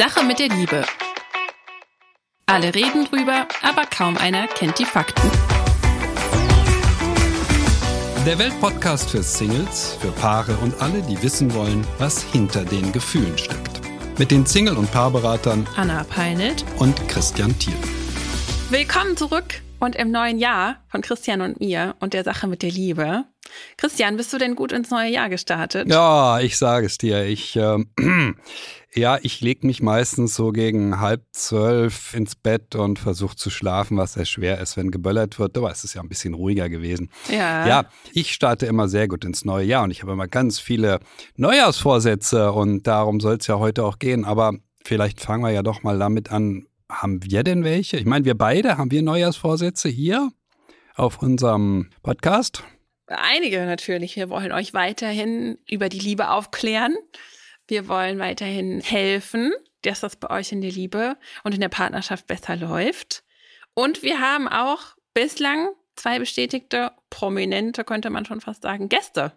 Sache mit der Liebe. Alle reden drüber, aber kaum einer kennt die Fakten. Der Weltpodcast für Singles, für Paare und alle, die wissen wollen, was hinter den Gefühlen steckt. Mit den Single- und Paarberatern Anna Peinelt und Christian Thiel. Willkommen zurück und im neuen Jahr von Christian und mir und der Sache mit der Liebe. Christian, bist du denn gut ins neue Jahr gestartet? Ja, ich sage es dir. Ich, äh, ja, ich lege mich meistens so gegen halb zwölf ins Bett und versuche zu schlafen, was sehr schwer ist, wenn geböllert wird. Aber es ist ja ein bisschen ruhiger gewesen. Ja. Ja, ich starte immer sehr gut ins neue Jahr und ich habe immer ganz viele Neujahrsvorsätze und darum soll es ja heute auch gehen. Aber vielleicht fangen wir ja doch mal damit an. Haben wir denn welche? Ich meine, wir beide, haben wir Neujahrsvorsätze hier auf unserem Podcast? Einige natürlich. Wir wollen euch weiterhin über die Liebe aufklären. Wir wollen weiterhin helfen, dass das bei euch in der Liebe und in der Partnerschaft besser läuft. Und wir haben auch bislang zwei bestätigte, prominente, könnte man schon fast sagen, Gäste.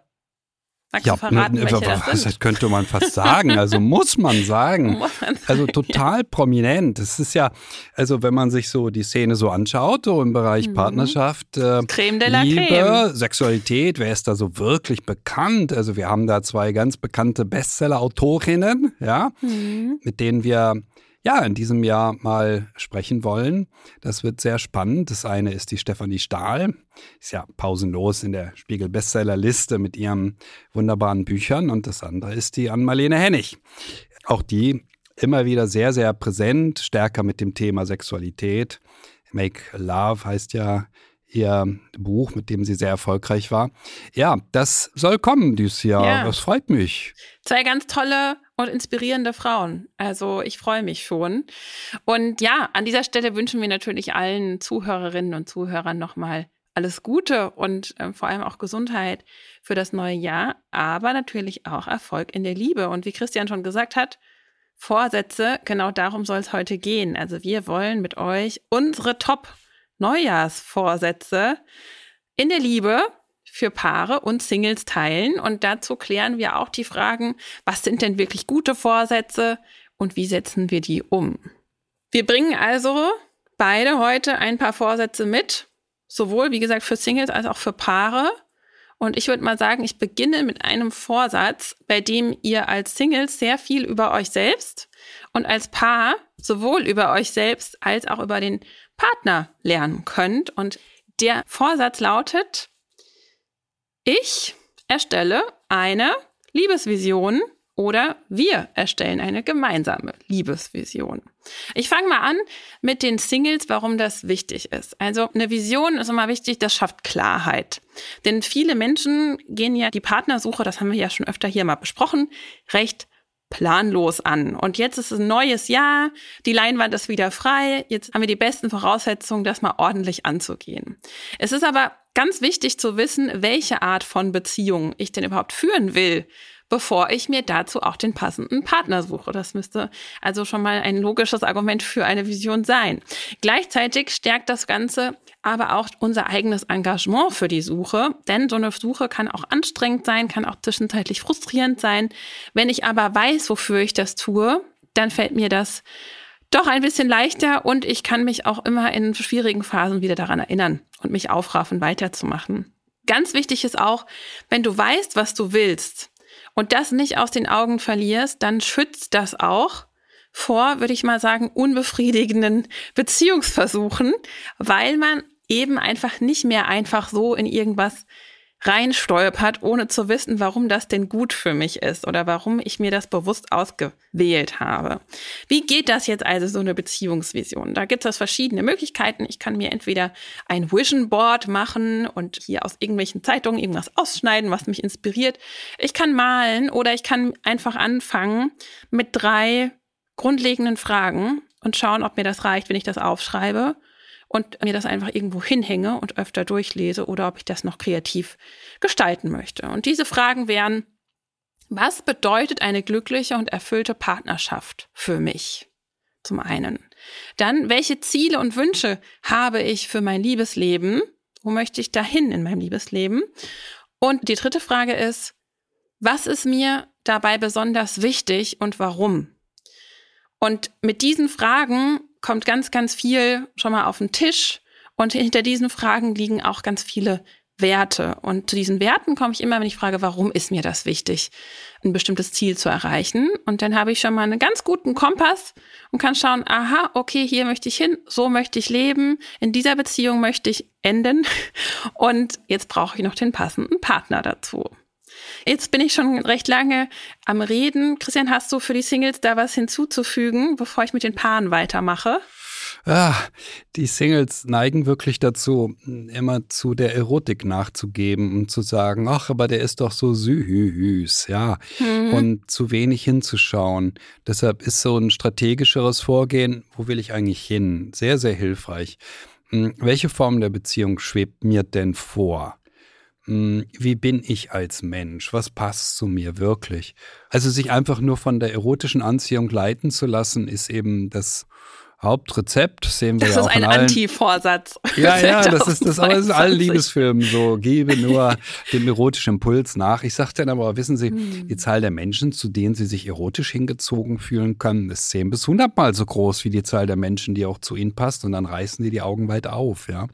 Magst du verraten, ne, welche was, das das könnte man fast sagen. Also muss man sagen. Also total prominent. Es ist ja, also wenn man sich so die Szene so anschaut, so im Bereich Mhm. Partnerschaft, äh, Creme de la Liebe, Creme. Sexualität, wer ist da so wirklich bekannt? Also wir haben da zwei ganz bekannte Bestseller-Autorinnen, ja, Mhm. mit denen wir ja in diesem Jahr mal sprechen wollen. Das wird sehr spannend. Das eine ist die Stefanie Stahl, ist ja pausenlos in der Spiegel Bestsellerliste mit ihren wunderbaren Büchern und das andere ist die Ann-Marlene Hennig. Auch die immer wieder sehr, sehr präsent, stärker mit dem Thema Sexualität. Make Love heißt ja ihr Buch, mit dem sie sehr erfolgreich war. Ja, das soll kommen dieses Jahr. Ja. Das freut mich. Zwei ganz tolle und inspirierende Frauen. Also ich freue mich schon. Und ja, an dieser Stelle wünschen wir natürlich allen Zuhörerinnen und Zuhörern nochmal alles Gute und ähm, vor allem auch Gesundheit für das neue Jahr, aber natürlich auch Erfolg in der Liebe. Und wie Christian schon gesagt hat, Vorsätze, genau darum soll es heute gehen. Also wir wollen mit euch unsere Top-Neujahrsvorsätze in der Liebe für Paare und Singles teilen. Und dazu klären wir auch die Fragen, was sind denn wirklich gute Vorsätze und wie setzen wir die um? Wir bringen also beide heute ein paar Vorsätze mit, sowohl wie gesagt für Singles als auch für Paare. Und ich würde mal sagen, ich beginne mit einem Vorsatz, bei dem ihr als Singles sehr viel über euch selbst und als Paar sowohl über euch selbst als auch über den Partner lernen könnt. Und der Vorsatz lautet, ich erstelle eine Liebesvision oder wir erstellen eine gemeinsame Liebesvision. Ich fange mal an mit den Singles, warum das wichtig ist. Also eine Vision ist immer wichtig, das schafft Klarheit. Denn viele Menschen gehen ja die Partnersuche, das haben wir ja schon öfter hier mal besprochen, recht planlos an. Und jetzt ist es ein neues Jahr, die Leinwand ist wieder frei, jetzt haben wir die besten Voraussetzungen, das mal ordentlich anzugehen. Es ist aber ganz wichtig zu wissen, welche Art von Beziehung ich denn überhaupt führen will, bevor ich mir dazu auch den passenden Partner suche. Das müsste also schon mal ein logisches Argument für eine Vision sein. Gleichzeitig stärkt das Ganze aber auch unser eigenes Engagement für die Suche, denn so eine Suche kann auch anstrengend sein, kann auch zwischenzeitlich frustrierend sein. Wenn ich aber weiß, wofür ich das tue, dann fällt mir das doch ein bisschen leichter und ich kann mich auch immer in schwierigen Phasen wieder daran erinnern und mich aufraffen, weiterzumachen. Ganz wichtig ist auch, wenn du weißt, was du willst und das nicht aus den Augen verlierst, dann schützt das auch vor, würde ich mal sagen, unbefriedigenden Beziehungsversuchen, weil man eben einfach nicht mehr einfach so in irgendwas reinstolpert, ohne zu wissen, warum das denn gut für mich ist oder warum ich mir das bewusst ausgewählt habe. Wie geht das jetzt also so eine Beziehungsvision? Da gibt es verschiedene Möglichkeiten. Ich kann mir entweder ein Vision Board machen und hier aus irgendwelchen Zeitungen irgendwas ausschneiden, was mich inspiriert. Ich kann malen oder ich kann einfach anfangen mit drei grundlegenden Fragen und schauen, ob mir das reicht, wenn ich das aufschreibe und mir das einfach irgendwo hinhänge und öfter durchlese oder ob ich das noch kreativ gestalten möchte. Und diese Fragen wären, was bedeutet eine glückliche und erfüllte Partnerschaft für mich? Zum einen. Dann, welche Ziele und Wünsche habe ich für mein Liebesleben? Wo möchte ich dahin in meinem Liebesleben? Und die dritte Frage ist, was ist mir dabei besonders wichtig und warum? Und mit diesen Fragen kommt ganz, ganz viel schon mal auf den Tisch. Und hinter diesen Fragen liegen auch ganz viele Werte. Und zu diesen Werten komme ich immer, wenn ich frage, warum ist mir das wichtig, ein bestimmtes Ziel zu erreichen. Und dann habe ich schon mal einen ganz guten Kompass und kann schauen, aha, okay, hier möchte ich hin, so möchte ich leben, in dieser Beziehung möchte ich enden. Und jetzt brauche ich noch den passenden Partner dazu. Jetzt bin ich schon recht lange am Reden. Christian, hast du für die Singles da was hinzuzufügen, bevor ich mit den Paaren weitermache? Ah, die Singles neigen wirklich dazu, immer zu der Erotik nachzugeben und zu sagen, ach, aber der ist doch so süß, ja, mhm. und zu wenig hinzuschauen. Deshalb ist so ein strategischeres Vorgehen, wo will ich eigentlich hin, sehr, sehr hilfreich. Hm, welche Form der Beziehung schwebt mir denn vor? Hm, wie bin ich als Mensch? Was passt zu mir wirklich? Also sich einfach nur von der erotischen Anziehung leiten zu lassen, ist eben das Hauptrezept sehen wir das ja auch ist ein Anti-Vorsatz. Ja, ja, das ist das, aber ist in allen Liebesfilmen so. Gebe nur dem erotischen Impuls nach. Ich sage dann aber, wissen Sie, hm. die Zahl der Menschen, zu denen Sie sich erotisch hingezogen fühlen können, ist zehn bis hundertmal so groß wie die Zahl der Menschen, die auch zu Ihnen passt. Und dann reißen Sie die Augen weit auf, ja.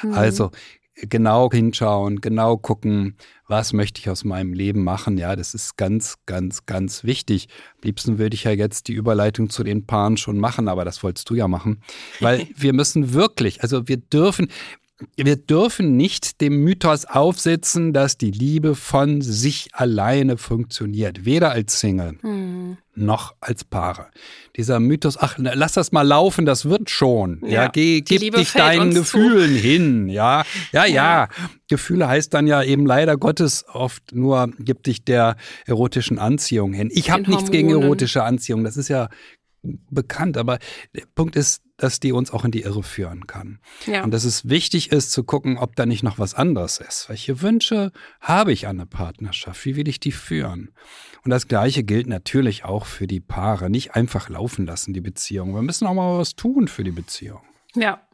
Hm. Also genau hinschauen, genau gucken, was möchte ich aus meinem Leben machen. Ja, das ist ganz, ganz, ganz wichtig. Am liebsten würde ich ja jetzt die Überleitung zu den Paaren schon machen, aber das wolltest du ja machen. Weil wir müssen wirklich, also wir dürfen, wir dürfen nicht dem Mythos aufsitzen, dass die Liebe von sich alleine funktioniert. Weder als Single hm. noch als Paare. Dieser Mythos, ach, lass das mal laufen, das wird schon. Ja, ja geh, gib Liebe dich deinen Gefühlen zu. hin. Ja, ja, ja, ja. Gefühle heißt dann ja eben leider Gottes oft nur, gib dich der erotischen Anziehung hin. Ich habe nichts gegen erotische Anziehung. Das ist ja bekannt, aber der Punkt ist, dass die uns auch in die Irre führen kann. Ja. Und dass es wichtig ist zu gucken, ob da nicht noch was anderes ist. Welche Wünsche habe ich an eine Partnerschaft? Wie will ich die führen? Und das Gleiche gilt natürlich auch für die Paare. Nicht einfach laufen lassen, die Beziehung. Wir müssen auch mal was tun für die Beziehung. Ja.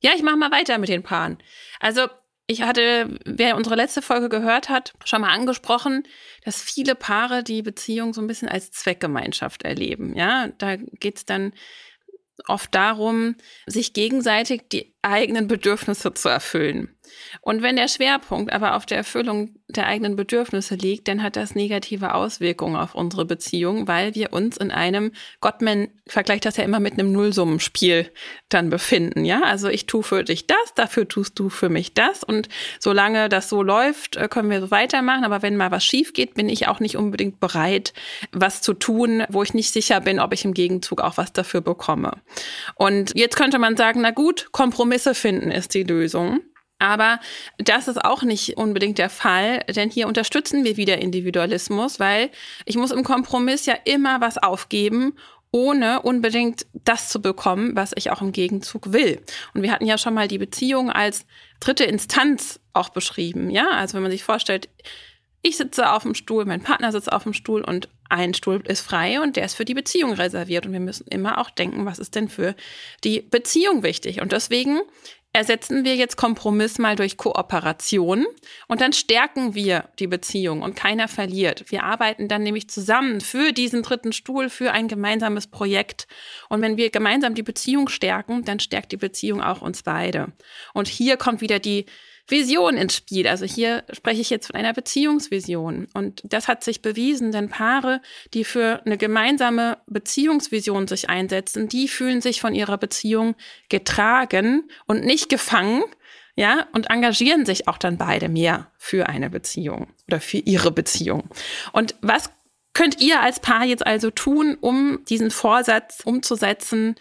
Ja, ich mache mal weiter mit den Paaren. Also ich hatte, wer unsere letzte Folge gehört hat, schon mal angesprochen, dass viele Paare die Beziehung so ein bisschen als Zweckgemeinschaft erleben. Ja, da geht's dann oft darum, sich gegenseitig die eigenen Bedürfnisse zu erfüllen. Und wenn der Schwerpunkt aber auf der Erfüllung der eigenen Bedürfnisse liegt, dann hat das negative Auswirkungen auf unsere Beziehung, weil wir uns in einem, Gottman vergleicht das ja immer mit einem Nullsummenspiel dann befinden, ja? Also ich tue für dich das, dafür tust du für mich das und solange das so läuft, äh, können wir so weitermachen, aber wenn mal was schief geht, bin ich auch nicht unbedingt bereit, was zu tun, wo ich nicht sicher bin, ob ich im Gegenzug auch was dafür bekomme. Und jetzt könnte man sagen, na gut, Kompromisse finden ist die Lösung. Aber das ist auch nicht unbedingt der Fall, denn hier unterstützen wir wieder Individualismus, weil ich muss im Kompromiss ja immer was aufgeben, ohne unbedingt das zu bekommen, was ich auch im Gegenzug will. Und wir hatten ja schon mal die Beziehung als dritte Instanz auch beschrieben, ja? Also wenn man sich vorstellt, ich sitze auf dem Stuhl, mein Partner sitzt auf dem Stuhl und ein Stuhl ist frei und der ist für die Beziehung reserviert. Und wir müssen immer auch denken, was ist denn für die Beziehung wichtig? Und deswegen ersetzen wir jetzt Kompromiss mal durch Kooperation und dann stärken wir die Beziehung und keiner verliert. Wir arbeiten dann nämlich zusammen für diesen dritten Stuhl, für ein gemeinsames Projekt. Und wenn wir gemeinsam die Beziehung stärken, dann stärkt die Beziehung auch uns beide. Und hier kommt wieder die Vision ins Spiel. Also hier spreche ich jetzt von einer Beziehungsvision. Und das hat sich bewiesen, denn Paare, die für eine gemeinsame Beziehungsvision sich einsetzen, die fühlen sich von ihrer Beziehung getragen und nicht gefangen. Ja, und engagieren sich auch dann beide mehr für eine Beziehung oder für ihre Beziehung. Und was könnt ihr als Paar jetzt also tun, um diesen Vorsatz umzusetzen,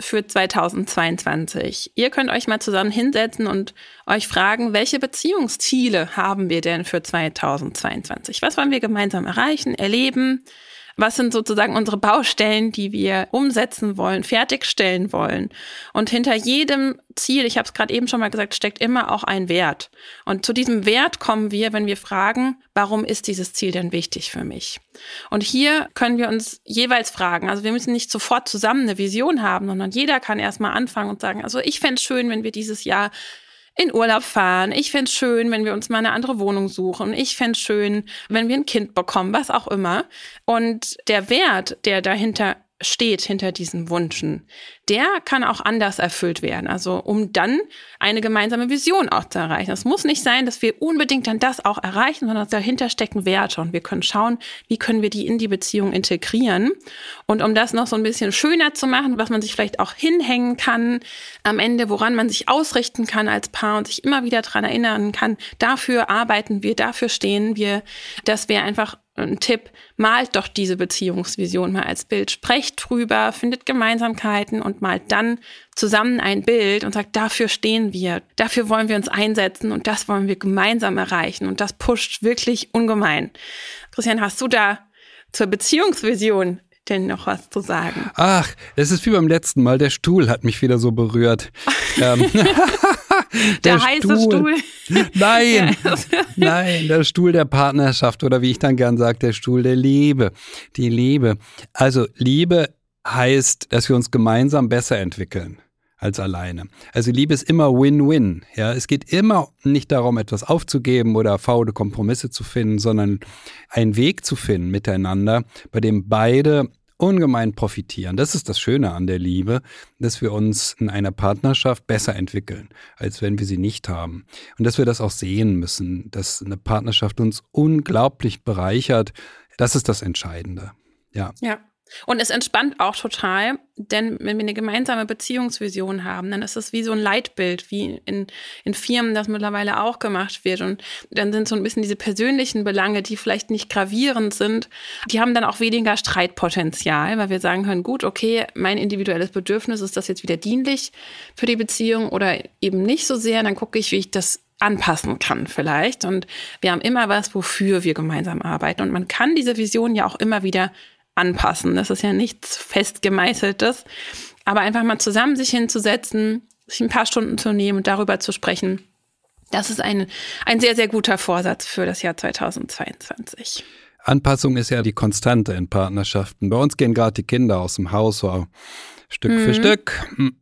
für 2022. Ihr könnt euch mal zusammen hinsetzen und euch fragen, welche Beziehungsziele haben wir denn für 2022? Was wollen wir gemeinsam erreichen, erleben? Was sind sozusagen unsere Baustellen, die wir umsetzen wollen, fertigstellen wollen? Und hinter jedem Ziel, ich habe es gerade eben schon mal gesagt, steckt immer auch ein Wert. Und zu diesem Wert kommen wir, wenn wir fragen, warum ist dieses Ziel denn wichtig für mich? Und hier können wir uns jeweils fragen, also wir müssen nicht sofort zusammen eine Vision haben, sondern jeder kann erstmal anfangen und sagen, also ich fände es schön, wenn wir dieses Jahr in Urlaub fahren. Ich fände schön, wenn wir uns mal eine andere Wohnung suchen. Ich fände schön, wenn wir ein Kind bekommen, was auch immer. Und der Wert, der dahinter steht hinter diesen Wünschen, der kann auch anders erfüllt werden. Also um dann eine gemeinsame Vision auch zu erreichen. Es muss nicht sein, dass wir unbedingt dann das auch erreichen, sondern dahinter stecken Werte und wir können schauen, wie können wir die in die Beziehung integrieren. Und um das noch so ein bisschen schöner zu machen, was man sich vielleicht auch hinhängen kann am Ende, woran man sich ausrichten kann als Paar und sich immer wieder dran erinnern kann, dafür arbeiten wir, dafür stehen wir, dass wir einfach ein Tipp, malt doch diese Beziehungsvision mal als Bild, sprecht drüber, findet Gemeinsamkeiten und malt dann zusammen ein Bild und sagt, dafür stehen wir, dafür wollen wir uns einsetzen und das wollen wir gemeinsam erreichen und das pusht wirklich ungemein. Christian, hast du da zur Beziehungsvision denn noch was zu sagen? Ach, es ist wie beim letzten Mal. Der Stuhl hat mich wieder so berührt. ähm, der, der heiße Stuhl. Stuhl. Nein, nein, der Stuhl der Partnerschaft oder wie ich dann gern sage, der Stuhl der Liebe. Die Liebe. Also Liebe heißt, dass wir uns gemeinsam besser entwickeln als alleine. Also Liebe ist immer Win-Win. Ja, es geht immer nicht darum, etwas aufzugeben oder faule Kompromisse zu finden, sondern einen Weg zu finden miteinander, bei dem beide ungemein profitieren. Das ist das Schöne an der Liebe, dass wir uns in einer Partnerschaft besser entwickeln, als wenn wir sie nicht haben. Und dass wir das auch sehen müssen, dass eine Partnerschaft uns unglaublich bereichert. Das ist das Entscheidende. Ja. Ja. Und es entspannt auch total, denn wenn wir eine gemeinsame Beziehungsvision haben, dann ist es wie so ein Leitbild, wie in, in Firmen das mittlerweile auch gemacht wird. Und dann sind so ein bisschen diese persönlichen Belange, die vielleicht nicht gravierend sind, die haben dann auch weniger Streitpotenzial, weil wir sagen können, gut, okay, mein individuelles Bedürfnis ist das jetzt wieder dienlich für die Beziehung oder eben nicht so sehr. Dann gucke ich, wie ich das anpassen kann vielleicht. Und wir haben immer was, wofür wir gemeinsam arbeiten. Und man kann diese Vision ja auch immer wieder anpassen. Das ist ja nichts festgemeißeltes. Aber einfach mal zusammen sich hinzusetzen, sich ein paar Stunden zu nehmen und darüber zu sprechen, das ist ein, ein sehr, sehr guter Vorsatz für das Jahr 2022. Anpassung ist ja die Konstante in Partnerschaften. Bei uns gehen gerade die Kinder aus dem Haus so Stück mhm. für Stück.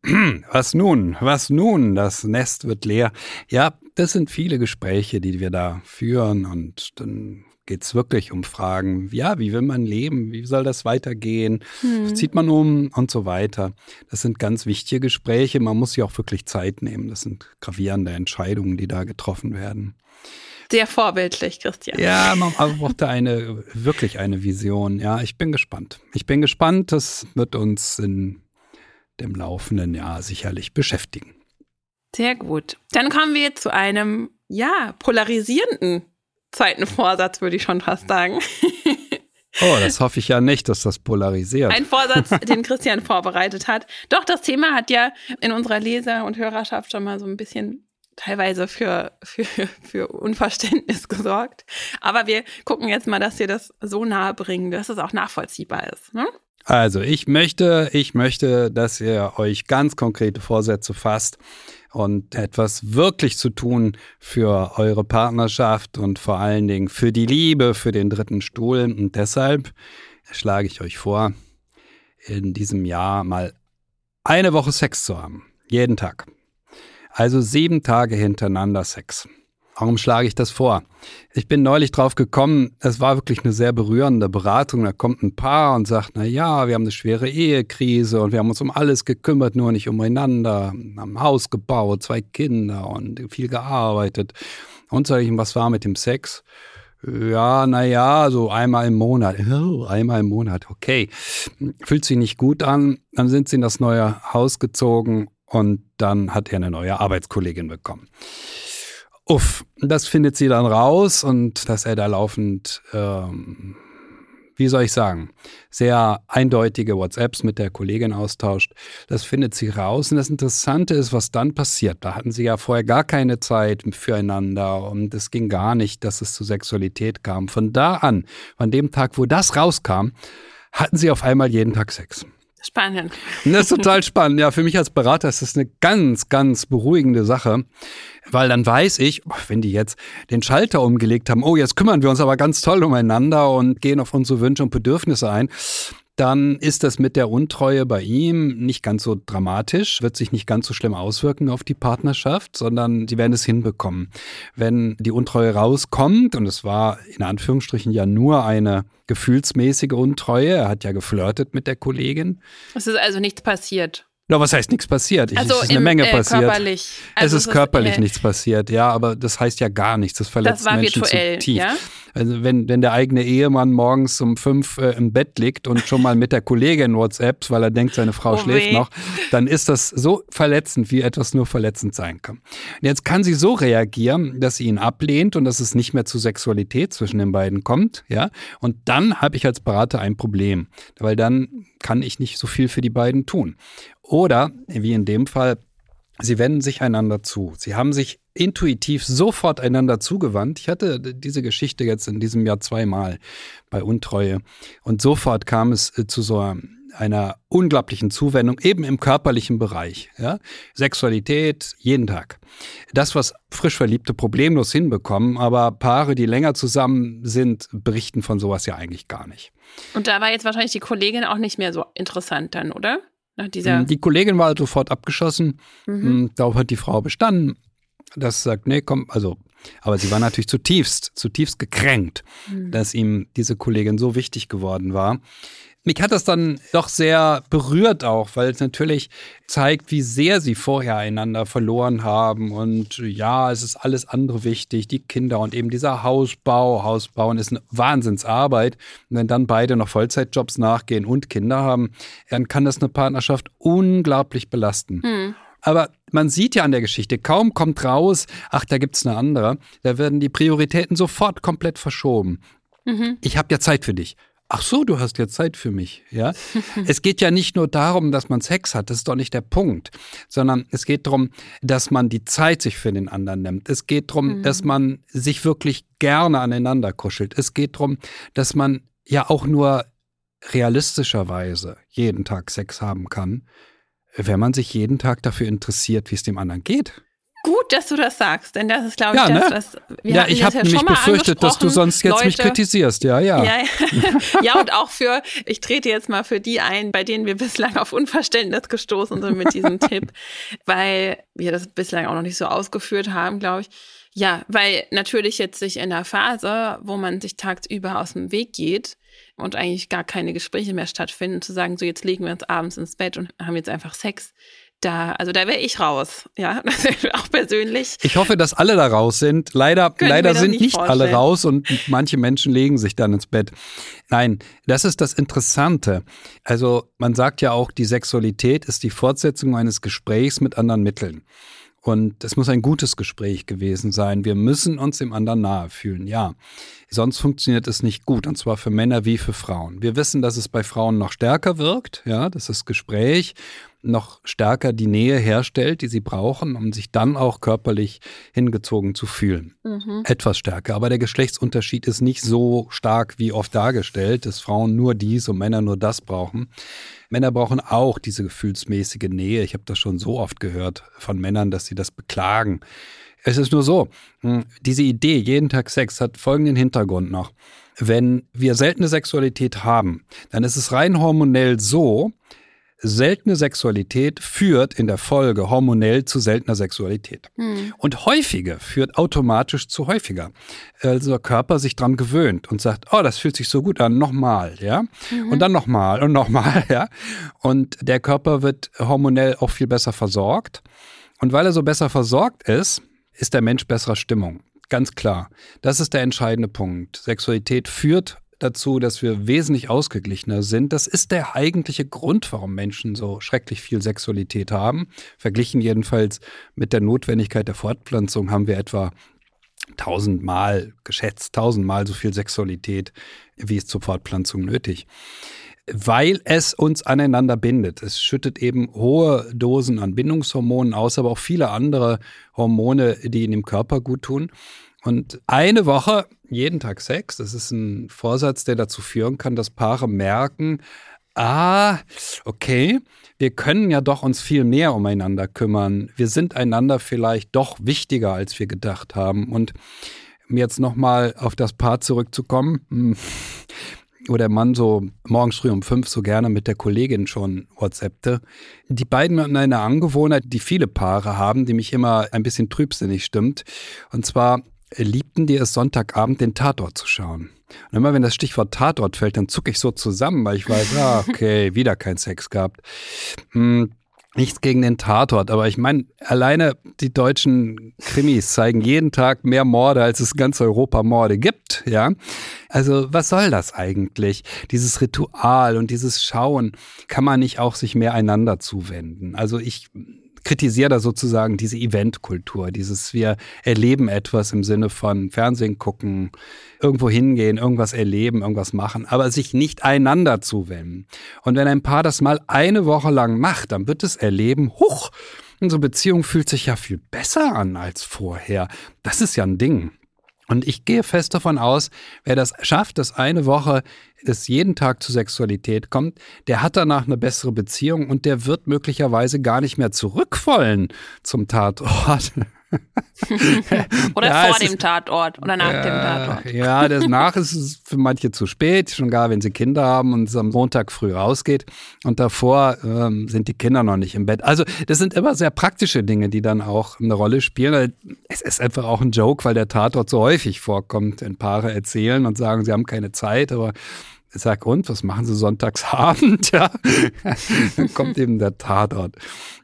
Was nun? Was nun? Das Nest wird leer. Ja, das sind viele Gespräche, die wir da führen und dann geht es wirklich um Fragen, ja, wie will man leben, wie soll das weitergehen, hm. zieht man um und so weiter. Das sind ganz wichtige Gespräche, man muss sich auch wirklich Zeit nehmen. Das sind gravierende Entscheidungen, die da getroffen werden. Sehr vorbildlich, Christian. Ja, man braucht da eine, wirklich eine Vision. Ja, ich bin gespannt. Ich bin gespannt, das wird uns in dem laufenden Jahr sicherlich beschäftigen. Sehr gut. Dann kommen wir zu einem, ja, polarisierenden zweiten Vorsatz, würde ich schon fast sagen. Oh, das hoffe ich ja nicht, dass das polarisiert. Ein Vorsatz, den Christian vorbereitet hat. Doch, das Thema hat ja in unserer Leser- und Hörerschaft schon mal so ein bisschen teilweise für, für, für Unverständnis gesorgt. Aber wir gucken jetzt mal, dass wir das so nahe bringen, dass es auch nachvollziehbar ist. Ne? Also, ich möchte, ich möchte, dass ihr euch ganz konkrete Vorsätze fasst und etwas wirklich zu tun für eure Partnerschaft und vor allen Dingen für die Liebe, für den dritten Stuhl. Und deshalb schlage ich euch vor, in diesem Jahr mal eine Woche Sex zu haben. Jeden Tag. Also sieben Tage hintereinander Sex. Warum schlage ich das vor? Ich bin neulich drauf gekommen, es war wirklich eine sehr berührende Beratung. Da kommt ein Paar und sagt, na ja, wir haben eine schwere Ehekrise und wir haben uns um alles gekümmert, nur nicht umeinander, haben ein Haus gebaut, zwei Kinder und viel gearbeitet. Und sage ich, was war mit dem Sex? Ja, naja, so einmal im Monat. Oh, einmal im Monat, okay. Fühlt sich nicht gut an. Dann sind sie in das neue Haus gezogen und dann hat er eine neue Arbeitskollegin bekommen. Uff, das findet sie dann raus und dass er da laufend, ähm, wie soll ich sagen, sehr eindeutige WhatsApps mit der Kollegin austauscht. Das findet sie raus. Und das Interessante ist, was dann passiert. Da hatten sie ja vorher gar keine Zeit füreinander und es ging gar nicht, dass es zu Sexualität kam. Von da an, von dem Tag, wo das rauskam, hatten sie auf einmal jeden Tag Sex. Spannend. Das ist total spannend. Ja, für mich als Berater ist das eine ganz, ganz beruhigende Sache, weil dann weiß ich, oh, wenn die jetzt den Schalter umgelegt haben, oh, jetzt kümmern wir uns aber ganz toll umeinander und gehen auf unsere Wünsche und Bedürfnisse ein, dann ist das mit der Untreue bei ihm nicht ganz so dramatisch, wird sich nicht ganz so schlimm auswirken auf die Partnerschaft, sondern sie werden es hinbekommen. Wenn die Untreue rauskommt, und es war in Anführungsstrichen ja nur eine gefühlsmäßige Untreue, er hat ja geflirtet mit der Kollegin. Es ist also nichts passiert. No, was heißt nichts passiert? Ich, Also es ist eine im, Menge äh, passiert. körperlich. Also es ist körperlich äh, nichts passiert, ja, aber das heißt ja gar nichts. Das verletzt Das war Menschen virtuell, zutiefst. ja? Also wenn, wenn der eigene Ehemann morgens um fünf äh, im Bett liegt und schon mal mit der Kollegin WhatsApps, weil er denkt, seine Frau Oh schläft weh. noch, dann ist das so verletzend, wie etwas nur verletzend sein kann. Und jetzt kann sie so reagieren, dass sie ihn ablehnt und dass es nicht mehr zu Sexualität zwischen den beiden kommt, ja. Und dann habe ich als Berater ein Problem, weil dann kann ich nicht so viel für die beiden tun. Oder, wie in dem Fall, Sie wenden sich einander zu. Sie haben sich intuitiv sofort einander zugewandt. Ich hatte diese Geschichte jetzt in diesem Jahr zweimal bei Untreue. Und sofort kam es äh, zu so einer unglaublichen Zuwendung, eben im körperlichen Bereich. Ja? Sexualität jeden Tag. Das, was frisch Verliebte problemlos hinbekommen, aber Paare, die länger zusammen sind, berichten von sowas ja eigentlich gar nicht. Und da war jetzt wahrscheinlich die Kollegin auch nicht mehr so interessant dann, oder? Nach dieser. Die Kollegin war sofort abgeschossen. Mhm. Darauf hat die Frau bestanden. Das sagt, nee, komm, also, aber sie war natürlich zutiefst, zutiefst gekränkt, Mhm. dass ihm diese Kollegin so wichtig geworden war. Mich hat das dann doch sehr berührt auch, weil es natürlich zeigt, wie sehr sie vorher einander verloren haben. Und ja, es ist alles andere wichtig, die Kinder und eben dieser Hausbau. Hausbauen ist eine Wahnsinnsarbeit. Und wenn dann beide noch Vollzeitjobs nachgehen und Kinder haben, dann kann das eine Partnerschaft unglaublich belasten. Hm. Aber man sieht ja an der Geschichte, kaum kommt raus, ach, da gibt's eine andere, da werden die Prioritäten sofort komplett verschoben. Mhm. Ich habe ja Zeit für dich. Ach so, du hast ja Zeit für mich, ja? es geht ja nicht nur darum, dass man Sex hat, das ist doch nicht der Punkt, sondern es geht darum, dass man die Zeit sich für den anderen nimmt. Es geht darum, Mhm. dass man sich wirklich gerne aneinander kuschelt. Es geht darum, dass man ja auch nur realistischerweise jeden Tag Sex haben kann, wenn man sich jeden Tag dafür interessiert, wie es dem anderen geht. Gut, dass du das sagst, denn das ist, glaube ich, Ja, das, ne? was wir ja, ich habe ja mal befürchtet, dass du sonst jetzt mich Leute, kritisierst. Ja, ja. Ja, ja. ja, und auch für, ich trete jetzt mal für die ein, bei denen wir bislang auf Unverständnis gestoßen sind mit diesem Tipp, weil wir das bislang auch noch nicht so ausgeführt haben, glaube ich. Ja, weil natürlich jetzt sich in der Phase, wo man sich tagsüber aus dem Weg geht und eigentlich gar keine Gespräche mehr stattfinden, zu sagen, so jetzt legen wir uns abends ins Bett und haben jetzt einfach Sex, da, also da wäre ich raus, ja, auch persönlich. Ich hoffe, dass alle da raus sind. Leider, Können leider sind nicht nicht alle raus und manche Menschen legen sich dann ins Bett. Nein, das ist das Interessante. Also man sagt ja auch, die Sexualität ist die Fortsetzung eines Gesprächs mit anderen Mitteln. Und es muss ein gutes Gespräch gewesen sein. Wir müssen uns dem anderen nahe fühlen, ja. Sonst funktioniert es nicht gut, und zwar für Männer wie für Frauen. Wir wissen, dass es bei Frauen noch stärker wirkt, ja, das Gespräch noch stärker die Nähe herstellt, die sie brauchen, um sich dann auch körperlich hingezogen zu fühlen. Mhm. Etwas stärker, aber der Geschlechtsunterschied ist nicht so stark wie oft dargestellt, dass Frauen nur dies und Männer nur das brauchen. Männer brauchen auch diese gefühlsmäßige Nähe. Ich habe das schon so oft gehört von Männern, dass sie das beklagen. Es ist nur so, mh, diese Idee, jeden Tag Sex, hat folgenden Hintergrund noch. Wenn wir seltene Sexualität haben, dann ist es rein hormonell so, seltene Sexualität führt in der Folge hormonell zu seltener Sexualität. Hm. Und häufige führt automatisch zu häufiger. Also der Körper sich dran gewöhnt und sagt, oh, das fühlt sich so gut an, nochmal, ja. Und dann nochmal und nochmal, ja. Und der Körper wird hormonell auch viel besser versorgt. Und weil er so besser versorgt ist, ist der Mensch besserer Stimmung. Ganz klar. Das ist der entscheidende Punkt. Sexualität führt dazu, dass wir wesentlich ausgeglichener sind. Das ist der eigentliche Grund, warum Menschen so schrecklich viel Sexualität haben. Verglichen jedenfalls mit der Notwendigkeit der Fortpflanzung haben wir etwa tausendmal geschätzt, tausendmal so viel Sexualität, wie es zur Fortpflanzung nötig. Weil es uns aneinander bindet. Es schüttet eben hohe Dosen an Bindungshormonen aus, aber auch viele andere Hormone, die in dem Körper gut tun. Und eine Woche, jeden Tag Sex, das ist ein Vorsatz, der dazu führen kann, dass Paare merken, ah, okay, wir können ja doch uns viel mehr umeinander kümmern. Wir sind einander vielleicht doch wichtiger, als wir gedacht haben. Und um jetzt nochmal auf das Paar zurückzukommen, hm, wo der Mann so morgens früh um fünf so gerne mit der Kollegin schon WhatsAppte. Die beiden hatten eine Angewohnheit, die viele Paare haben, die mich immer ein bisschen trübsinnig stimmt. Und zwar liebten die es Sonntagabend, den Tatort zu schauen. Und immer wenn das Stichwort Tatort fällt, dann zucke ich so zusammen, weil ich weiß, ah, okay, wieder kein Sex gehabt. Hm, Nichts gegen den Tatort, aber ich meine, alleine die deutschen Krimis zeigen jeden Tag mehr Morde, als es ganz Europa Morde gibt, ja. Also, was soll das eigentlich? Dieses Ritual und dieses Schauen, kann man nicht auch sich mehr einander zuwenden? Also, ich kritisiere da sozusagen diese Eventkultur, dieses wir erleben etwas im Sinne von Fernsehen gucken, irgendwo hingehen, irgendwas erleben, irgendwas machen, aber sich nicht einander zuwenden. Und wenn ein Paar das mal eine Woche lang macht, dann wird es erleben, huch, unsere Beziehung fühlt sich ja viel besser an als vorher. Das ist ja ein Ding. Und ich gehe fest davon aus, wer das schafft, dass eine Woche es jeden Tag zu Sexualität kommt, der hat danach eine bessere Beziehung und der wird möglicherweise gar nicht mehr zurück wollen zum Tatort. oder ja, vor dem ist, Tatort oder nach äh, dem Tatort. Ja, danach ist es für manche zu spät, schon gar wenn sie Kinder haben und es am Montag früh rausgeht. Und davor ähm, sind die Kinder noch nicht im Bett. Also das sind immer sehr praktische Dinge, die dann auch eine Rolle spielen. Es ist einfach auch ein Joke, weil der Tatort so häufig vorkommt, wenn Paare erzählen und sagen, sie haben keine Zeit, aber sag, und, was machen Sie Sonntagsabend? Ja, dann kommt eben der Tatort.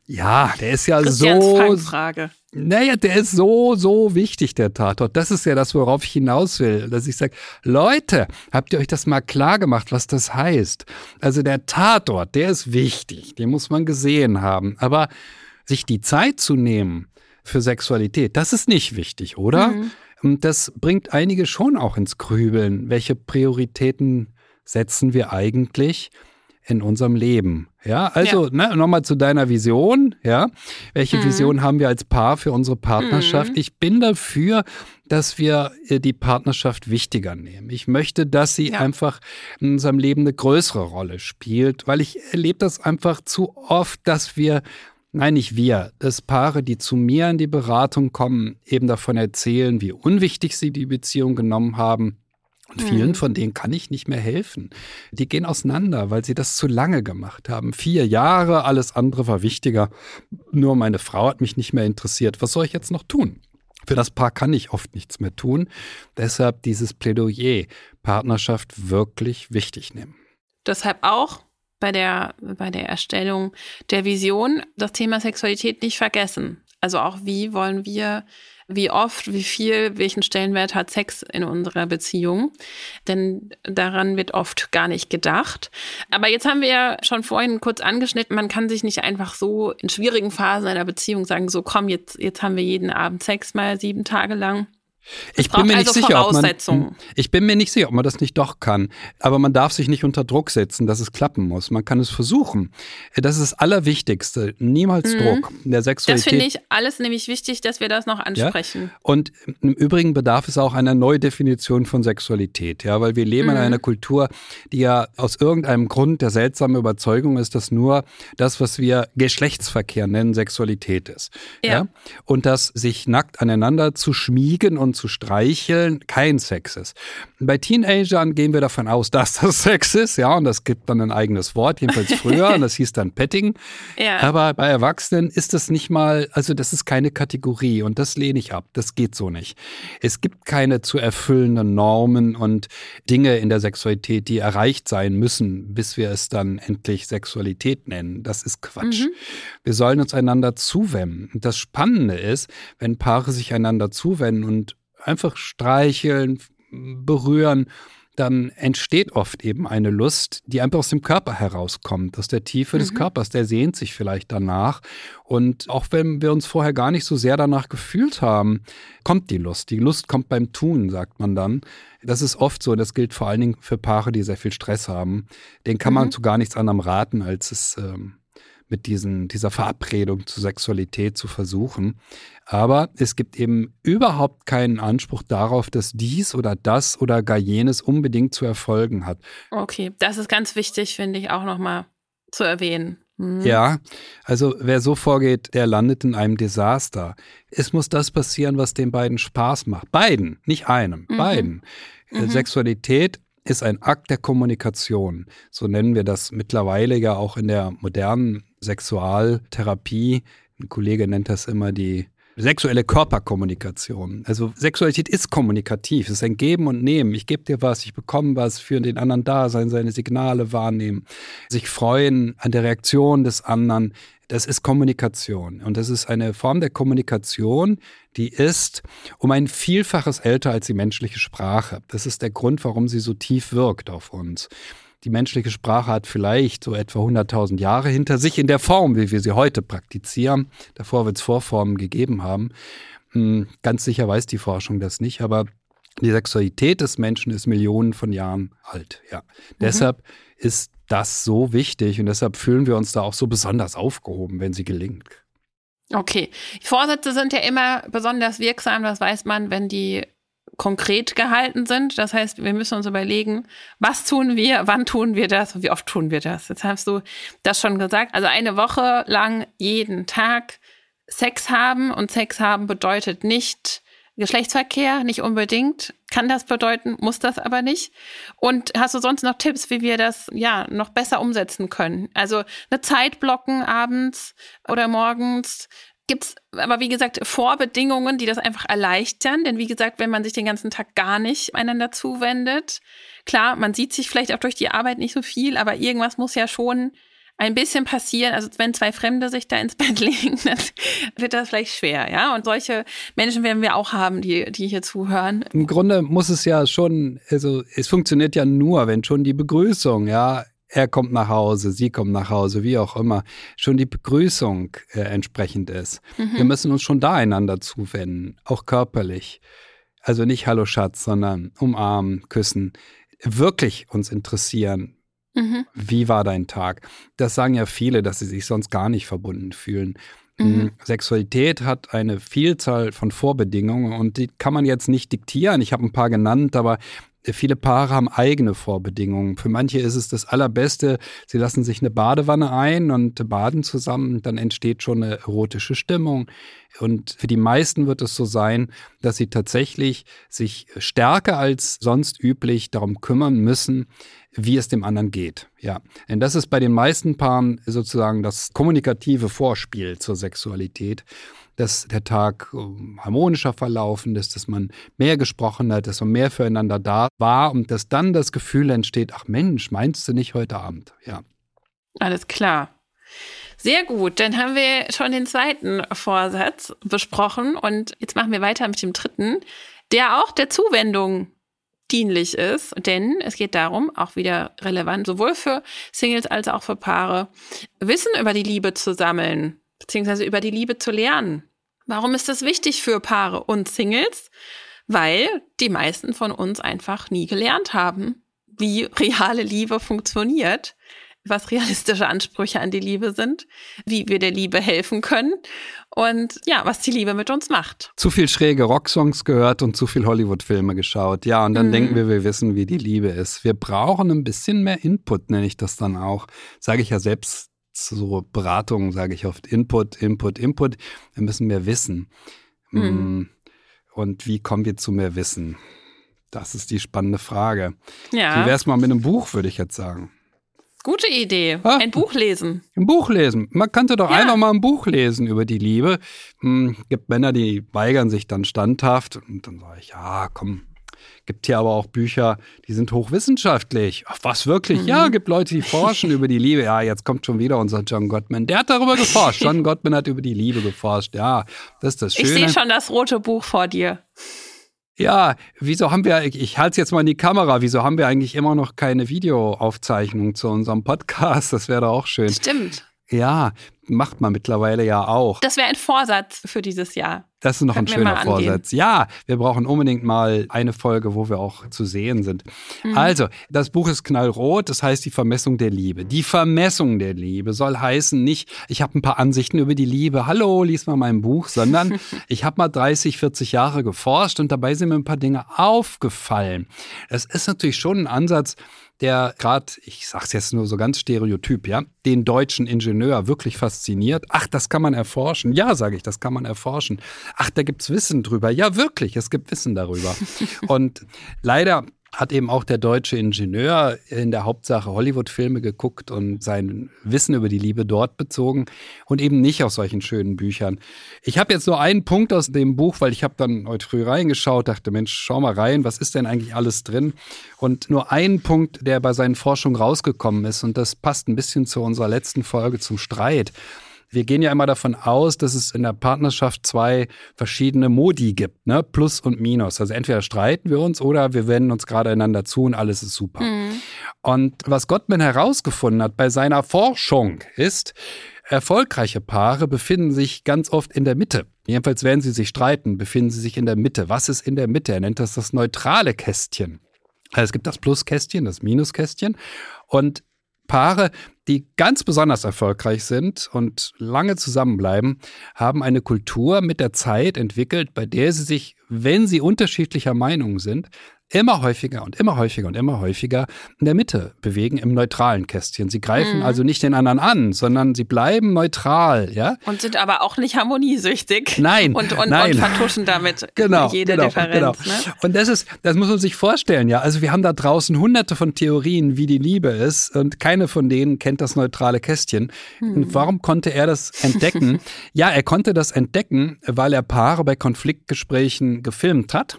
Ja, der ist ja Christians so. Frage. Naja, der ist so, so wichtig, der Tatort. Das ist ja das, worauf ich hinaus will. Dass ich sage, Leute, habt ihr euch das mal klar gemacht, was das heißt? Also der Tatort, der ist wichtig. Den muss man gesehen haben. Aber sich die Zeit zu nehmen für Sexualität, das ist nicht wichtig, oder? Mhm. Und das bringt einige schon auch ins Grübeln. Welche Prioritäten setzen wir eigentlich? in unserem Leben. Ja, also ja. Ne, nochmal zu deiner Vision. Ja, welche mhm. Vision haben wir als Paar für unsere Partnerschaft? Mhm. Ich bin dafür, dass wir äh, die Partnerschaft wichtiger nehmen. Ich möchte, dass sie ja. einfach in unserem Leben eine größere Rolle spielt, weil ich erlebe das einfach zu oft, dass wir Nein, nicht wir. dass Paare, die zu mir in die Beratung kommen, eben davon erzählen, wie unwichtig sie die Beziehung genommen haben und vielen mhm. von denen kann ich nicht mehr helfen. Die gehen auseinander, weil sie das zu lange gemacht haben. Vier Jahre, alles andere war wichtiger. Nur meine Frau hat mich nicht mehr interessiert. Was soll ich jetzt noch tun? Für das Paar kann ich oft nichts mehr tun. Deshalb dieses Plädoyer, Partnerschaft wirklich wichtig nehmen. Deshalb auch bei der, bei der Erstellung der Vision das Thema Sexualität nicht vergessen. Also auch wie wollen wir wie oft, wie viel, welchen Stellenwert hat Sex in unserer Beziehung. Denn daran wird oft gar nicht gedacht. Aber jetzt haben wir ja schon vorhin kurz angeschnitten, man kann sich nicht einfach so in schwierigen Phasen einer Beziehung sagen, so komm, jetzt, jetzt haben wir jeden Abend Sex mal sieben Tage lang. Ich bin mir also nicht sicher, ob man, ich bin mir nicht sicher, ob man das nicht doch kann. Aber man darf sich nicht unter Druck setzen, dass es klappen muss. Man kann es versuchen. Das ist das Allerwichtigste. Niemals mhm. Druck. Der Sexualität. Das finde ich alles nämlich wichtig, dass wir das noch ansprechen. Ja? Und im Übrigen bedarf es auch einer Neudefinition von Sexualität. Ja, weil wir leben mhm. in einer Kultur, die ja aus irgendeinem Grund der seltsamen Überzeugung ist, dass nur das, was wir Geschlechtsverkehr nennen, Sexualität ist. Ja. ja? Und dass sich nackt aneinander zu schmiegen und zu streicheln kein Sex ist. Bei Teenagern gehen wir davon aus, dass das Sex ist, ja, und das gibt dann ein eigenes Wort, jedenfalls früher, und das hieß dann Petting. Ja. Aber bei Erwachsenen ist das nicht mal, also das ist keine Kategorie und das lehne ich ab. Das geht so nicht. Es gibt keine zu erfüllenden Normen und Dinge in der Sexualität, die erreicht sein müssen, bis wir es dann endlich Sexualität nennen. Das ist Quatsch. Mhm. Wir sollen uns einander zuwenden. Und das Spannende ist, wenn Paare sich einander zuwenden und einfach streicheln, berühren, dann entsteht oft eben eine Lust, die einfach aus dem Körper herauskommt, aus der Tiefe mhm. des Körpers. Der sehnt sich vielleicht danach. Und auch wenn wir uns vorher gar nicht so sehr danach gefühlt haben, kommt die Lust. Die Lust kommt beim Tun, sagt man dann. Das ist oft so. Das gilt vor allen Dingen für Paare, die sehr viel Stress haben. Den kann mhm. man zu gar nichts anderem raten, als es ähm, mit diesen, dieser Verabredung zur Sexualität zu versuchen. Aber es gibt eben überhaupt keinen Anspruch darauf, dass dies oder das oder gar jenes unbedingt zu erfolgen hat. Okay, das ist ganz wichtig, finde ich auch nochmal zu erwähnen. Mhm. Ja, also wer so vorgeht, der landet in einem Desaster. Es muss das passieren, was den beiden Spaß macht. Beiden, nicht einem, mhm. beiden. Mhm. Sexualität ist ein Akt der Kommunikation. So nennen wir das mittlerweile ja auch in der modernen Sexualtherapie. Ein Kollege nennt das immer die sexuelle Körperkommunikation. Also Sexualität ist kommunikativ, es ist ein Geben und Nehmen. Ich gebe dir was, ich bekomme was, für den anderen da sein, seine Signale wahrnehmen, sich freuen an der Reaktion des anderen. Das ist Kommunikation. Und das ist eine Form der Kommunikation, die ist um ein Vielfaches älter als die menschliche Sprache. Das ist der Grund, warum sie so tief wirkt auf uns. Die menschliche Sprache hat vielleicht so etwa 100.000 Jahre hinter sich in der Form, wie wir sie heute praktizieren. Davor wird es Vorformen gegeben haben. Hm, ganz sicher weiß die Forschung das nicht, aber die Sexualität des Menschen ist Millionen von Jahren alt. Ja. Mhm. Deshalb ist das so wichtig und deshalb fühlen wir uns da auch so besonders aufgehoben, wenn sie gelingt. Okay. Vorsätze sind ja immer besonders wirksam, das weiß man, wenn die konkret gehalten sind. Das heißt, wir müssen uns überlegen, was tun wir, wann tun wir das und wie oft tun wir das. Jetzt hast du das schon gesagt. Also eine Woche lang jeden Tag Sex haben und Sex haben bedeutet nicht Geschlechtsverkehr, nicht unbedingt. Kann das bedeuten, muss das aber nicht. Und hast du sonst noch Tipps, wie wir das ja noch besser umsetzen können? Also eine Zeit blocken abends oder morgens, gibt es aber, wie gesagt, Vorbedingungen, die das einfach erleichtern. Denn wie gesagt, wenn man sich den ganzen Tag gar nicht einander zuwendet, klar, man sieht sich vielleicht auch durch die Arbeit nicht so viel, aber irgendwas muss ja schon ein bisschen passieren. Also wenn zwei Fremde sich da ins Bett legen, dann wird das vielleicht schwer, ja. Und solche Menschen werden wir auch haben, die, die hier zuhören. Im Grunde muss es ja schon, also es funktioniert ja nur, wenn schon die Begrüßung, ja, er kommt nach Hause, sie kommt nach Hause, wie auch immer, schon die Begrüßung äh, entsprechend ist. Mhm. Wir müssen uns schon da einander zuwenden, auch körperlich. Also nicht Hallo Schatz, sondern umarmen, küssen, wirklich uns interessieren. Mhm. Wie war dein Tag? Das sagen ja viele, dass sie sich sonst gar nicht verbunden fühlen. Mhm. Sexualität hat eine Vielzahl von Vorbedingungen und die kann man jetzt nicht diktieren. Ich habe ein paar genannt, aber Viele Paare haben eigene Vorbedingungen. Für manche ist es das Allerbeste, sie lassen sich eine Badewanne ein und baden zusammen, dann entsteht schon eine erotische Stimmung. Und für die meisten wird es so sein, dass sie tatsächlich sich stärker als sonst üblich darum kümmern müssen, wie es dem anderen geht. Ja, denn das ist bei den meisten Paaren sozusagen das kommunikative Vorspiel zur Sexualität dass der Tag ähm, harmonischer verlaufen ist, dass man mehr gesprochen hat, dass man mehr füreinander da war und dass dann das Gefühl entsteht, ach Mensch, meinst du nicht heute Abend? Ja. Alles klar. Sehr gut, dann haben wir schon den zweiten Vorsatz besprochen und jetzt machen wir weiter mit dem dritten, der auch der Zuwendung dienlich ist, denn es geht darum, auch wieder relevant, sowohl für Singles als auch für Paare, Wissen über die Liebe zu sammeln, beziehungsweise über die Liebe zu lernen. Warum ist das wichtig für Paare und Singles? Weil die meisten von uns einfach nie gelernt haben, wie reale Liebe funktioniert, was realistische Ansprüche an die Liebe sind, wie wir der Liebe helfen können und ja, was die Liebe mit uns macht. Zu viel schräge Rocksongs gehört und zu viel Hollywood-Filme geschaut. Ja, und dann mhm. denken wir, wir wissen, wie die Liebe ist. Wir brauchen ein bisschen mehr Input, nenne ich das dann auch. Sage ich ja selbst so Beratungen sage ich oft Input, Input, Input. Wir müssen mehr wissen. Mhm. Mm, und wie kommen wir zu mehr Wissen? Das ist die spannende Frage. Ja. Wie wäre es mal mit einem Buch, würde ich jetzt sagen. Gute Idee. Ah, ein Buch lesen. Ein Buch lesen. Man könnte doch ja. einfach mal ein Buch lesen über die Liebe. Hm, gibt Männer, die weigern sich dann standhaft. Und dann sage ich, ja, komm, Gibt hier aber auch Bücher, die sind hochwissenschaftlich. Ach, was wirklich? Mhm. Ja, gibt Leute, die forschen über die Liebe. Ja, jetzt kommt schon wieder unser John Gottman. Der hat darüber geforscht. John Gottman hat über die Liebe geforscht. Ja, das ist das Schöne. Ich sehe schon das rote Buch vor dir. Ja, wieso haben wir, ich halte es jetzt mal in die Kamera, wieso haben wir eigentlich immer noch keine Videoaufzeichnung zu unserem Podcast? Das wäre doch auch schön. Stimmt. Ja, macht man mittlerweile ja auch. Das wäre ein Vorsatz für dieses Jahr. Das ist noch Können ein schöner Vorsatz. Ja, wir brauchen unbedingt mal eine Folge, wo wir auch zu sehen sind. Mhm. Also, das Buch ist knallrot, das heißt die Vermessung der Liebe. Die Vermessung der Liebe soll heißen nicht, ich habe ein paar Ansichten über die Liebe, hallo, lies mal mein Buch, sondern ich habe mal 30, 40 Jahre geforscht und dabei sind mir ein paar Dinge aufgefallen. Es ist natürlich schon ein Ansatz, der gerade, ich sage es jetzt nur so ganz stereotyp, ja, den deutschen Ingenieur wirklich fasziniert. Ach, das kann man erforschen. Ja, sage ich, das kann man erforschen. Ach, da gibt es Wissen drüber. Ja, wirklich, es gibt Wissen darüber. Und leider hat eben auch der deutsche Ingenieur in der Hauptsache Hollywood-Filme geguckt und sein Wissen über die Liebe dort bezogen und eben nicht aus solchen schönen Büchern. Ich habe jetzt nur einen Punkt aus dem Buch, weil ich habe dann heute früh reingeschaut, dachte, Mensch, schau mal rein, was ist denn eigentlich alles drin? Und nur einen Punkt, der bei seinen Forschungen rausgekommen ist, und das passt ein bisschen zu unserer letzten Folge zum Streit wir gehen ja immer davon aus, dass es in der Partnerschaft zwei verschiedene Modi gibt, ne? Plus und Minus. Also entweder streiten wir uns oder wir wenden uns gerade einander zu und alles ist super. Mhm. Und was Gottman herausgefunden hat bei seiner Forschung ist, erfolgreiche Paare befinden sich ganz oft in der Mitte. Jedenfalls, wenn sie sich streiten, befinden sie sich in der Mitte. Was ist in der Mitte? Er nennt das das neutrale Kästchen. Also es gibt das Pluskästchen, das Minuskästchen. Und Paare, die ganz besonders erfolgreich sind und lange zusammenbleiben, haben eine Kultur mit der Zeit entwickelt, bei der sie sich, wenn sie unterschiedlicher Meinung sind, immer häufiger und immer häufiger und immer häufiger in der Mitte bewegen, im neutralen Kästchen. Sie greifen mhm. also nicht den anderen an, sondern sie bleiben neutral, ja. Und sind aber auch nicht harmoniesüchtig. Nein. Und, und, nein. und vertuschen damit genau, jede genau, Differenz. Genau. Ne? Und das ist, das muss man sich vorstellen, ja. Also wir haben da draußen hunderte von Theorien, wie die Liebe ist, und keine von denen kennt das neutrale Kästchen. Mhm. Und warum konnte er das entdecken? ja, er konnte das entdecken, weil er Paare bei Konfliktgesprächen gefilmt hat,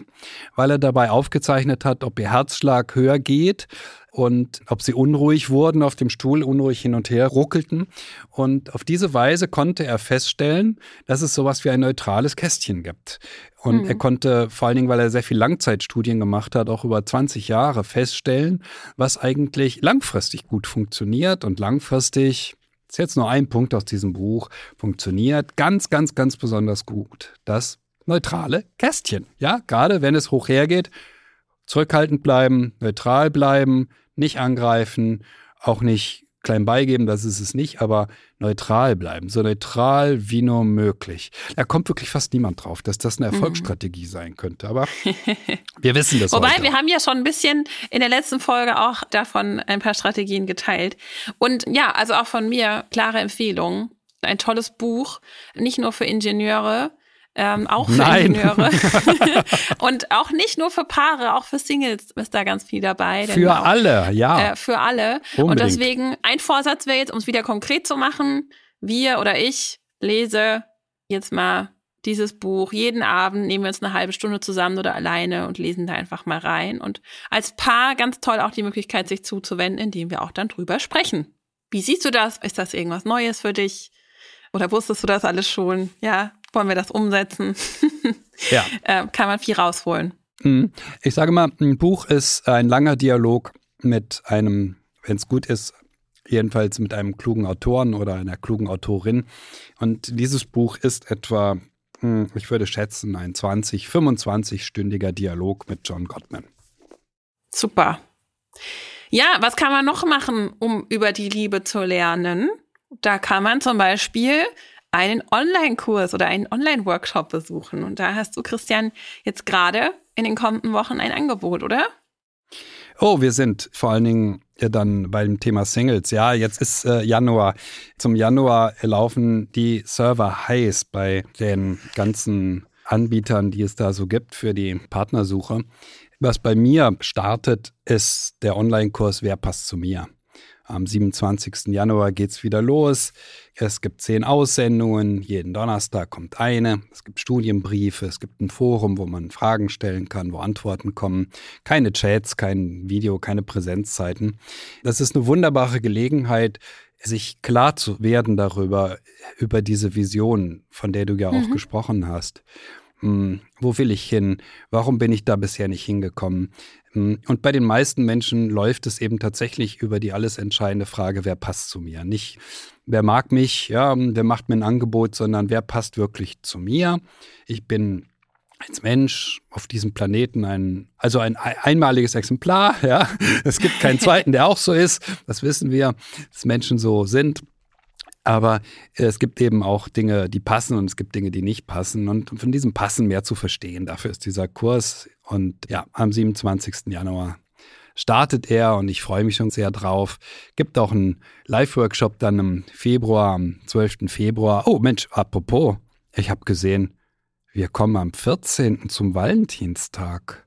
weil er dabei aufgezeichnet aufgezeichnet hat, ob ihr Herzschlag höher geht und ob sie unruhig wurden auf dem Stuhl, unruhig hin und her ruckelten. Und auf diese Weise konnte er feststellen, dass es sowas wie ein neutrales Kästchen gibt. Und mhm. er konnte, vor allen Dingen, weil er sehr viel Langzeitstudien gemacht hat, auch über 20 Jahre feststellen, was eigentlich langfristig gut funktioniert und langfristig ist jetzt nur ein Punkt aus diesem Buch, funktioniert ganz, ganz, ganz besonders gut. Das neutrale Kästchen. Ja, gerade wenn es hoch hergeht, zurückhaltend bleiben, neutral bleiben, nicht angreifen, auch nicht klein beigeben, das ist es nicht, aber neutral bleiben, so neutral wie nur möglich. Da kommt wirklich fast niemand drauf, dass das eine mhm. Erfolgsstrategie mhm. sein könnte, aber wir wissen das Wobei, heute. wir haben ja schon ein bisschen in der letzten Folge auch davon ein paar Strategien geteilt. Und ja, also auch von mir klare Empfehlung. Ein tolles Buch, nicht nur für Ingenieure, ähm, auch für Nein. Ingenieure. und auch nicht nur für Paare, auch für Singles ist da ganz viel dabei. Für auch, alle, ja. Äh, für alle. Unbedingt. Und deswegen, ein Vorsatz wäre jetzt, um es wieder konkret zu machen, wir oder ich lese jetzt mal dieses Buch. Jeden Abend nehmen wir uns eine halbe Stunde zusammen oder alleine und lesen da einfach mal rein. Und als Paar ganz toll auch die Möglichkeit, sich zuzuwenden, indem wir auch dann drüber sprechen. Wie siehst du das? Ist das irgendwas Neues für dich? Oder wusstest du das alles schon? Ja, wollen wir das umsetzen? ja. äh, kann man viel rausholen. Mhm. Ich sage mal, ein Buch ist ein langer Dialog mit einem, wenn es gut ist, jedenfalls mit einem klugen Autoren oder einer klugen Autorin. Und dieses Buch ist etwa, hm, ich würde schätzen, ein 20, 25-stündiger Dialog mit John Gottman. Super. Ja, was kann man noch machen, um über die Liebe zu lernen? Da kann man zum Beispiel einen Online-Kurs oder einen Online-Workshop besuchen. Und da hast du, Christian, jetzt gerade in den kommenden Wochen ein Angebot, oder? Oh, wir sind vor allen Dingen ja dann beim Thema Singles. Ja, jetzt ist äh, Januar. Zum Januar laufen die Server heiß bei den ganzen Anbietern, die es da so gibt für die Partnersuche. Was bei mir startet, ist der Online-Kurs Wer passt zu mir? Am 27. Januar geht es wieder los. Es gibt zehn Aussendungen. Jeden Donnerstag kommt eine. Es gibt Studienbriefe. Es gibt ein Forum, wo man Fragen stellen kann, wo Antworten kommen. Keine Chats, kein Video, keine Präsenzzeiten. Das ist eine wunderbare Gelegenheit, sich klar zu werden darüber, über diese Vision, von der du ja auch mhm. gesprochen hast. Hm, wo will ich hin? Warum bin ich da bisher nicht hingekommen? Hm, und bei den meisten Menschen läuft es eben tatsächlich über die alles entscheidende Frage, wer passt zu mir? Nicht, wer mag mich, ja, wer macht mir ein Angebot, sondern wer passt wirklich zu mir? Ich bin als Mensch auf diesem Planeten ein, also ein einmaliges Exemplar, ja. Es gibt keinen zweiten, der auch so ist. Das wissen wir, dass Menschen so sind. Aber es gibt eben auch Dinge, die passen und es gibt Dinge, die nicht passen. Und von diesem Passen mehr zu verstehen, dafür ist dieser Kurs. Und ja, am 27. Januar startet er und ich freue mich schon sehr drauf. Gibt auch einen Live-Workshop dann im Februar, am 12. Februar. Oh Mensch, apropos, ich habe gesehen, wir kommen am 14. zum Valentinstag.